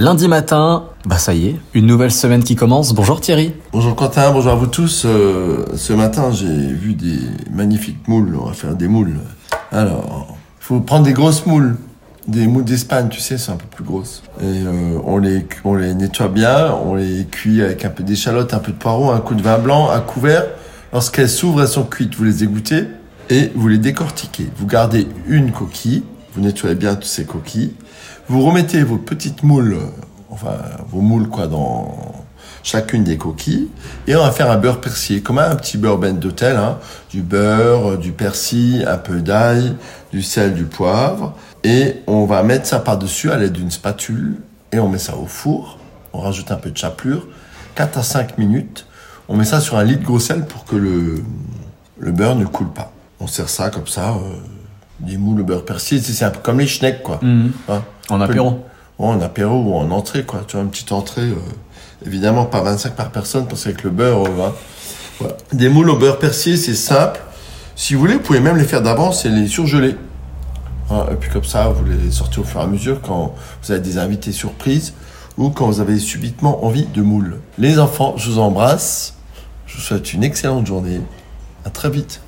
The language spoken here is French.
Lundi matin, bah ça y est, une nouvelle semaine qui commence. Bonjour Thierry. Bonjour Quentin, bonjour à vous tous. Euh, ce matin, j'ai vu des magnifiques moules. On va faire des moules. Alors, il faut prendre des grosses moules. Des moules d'Espagne, tu sais, c'est un peu plus grosses. Et euh, on, les, on les nettoie bien, on les cuit avec un peu d'échalote, un peu de poireau, un coup de vin blanc, à couvert. Lorsqu'elles s'ouvrent, elles sont cuites, vous les égouttez et vous les décortiquez. Vous gardez une coquille, vous nettoyez bien toutes ces coquilles. Vous remettez vos petites moules, enfin vos moules quoi, dans chacune des coquilles. Et on va faire un beurre persillé, comme un petit beurre ben d'hôtel. Hein. Du beurre, du persil, un peu d'ail, du sel, du poivre. Et on va mettre ça par-dessus à l'aide d'une spatule. Et on met ça au four. On rajoute un peu de chapelure. 4 à 5 minutes. On met ça sur un lit de gros sel pour que le, le beurre ne coule pas. On sert ça comme ça. Euh, des moules au beurre persillé, c'est un peu comme les schnecks, quoi. Mhm. Hein? En apéro. Ouais, en apéro ou en entrée, quoi. Tu vois, une petite entrée. euh, évidemment, pas 25 par personne, parce qu'avec le beurre, euh, hein. Voilà. Des moules au beurre persillé, c'est simple. Si vous voulez, vous pouvez même les faire d'avance et les surgeler. Hein, et puis comme ça, vous les sortez au fur et à mesure quand vous avez des invités surprises ou quand vous avez subitement envie de moules. Les enfants, je vous embrasse. Je vous souhaite une excellente journée. À très vite.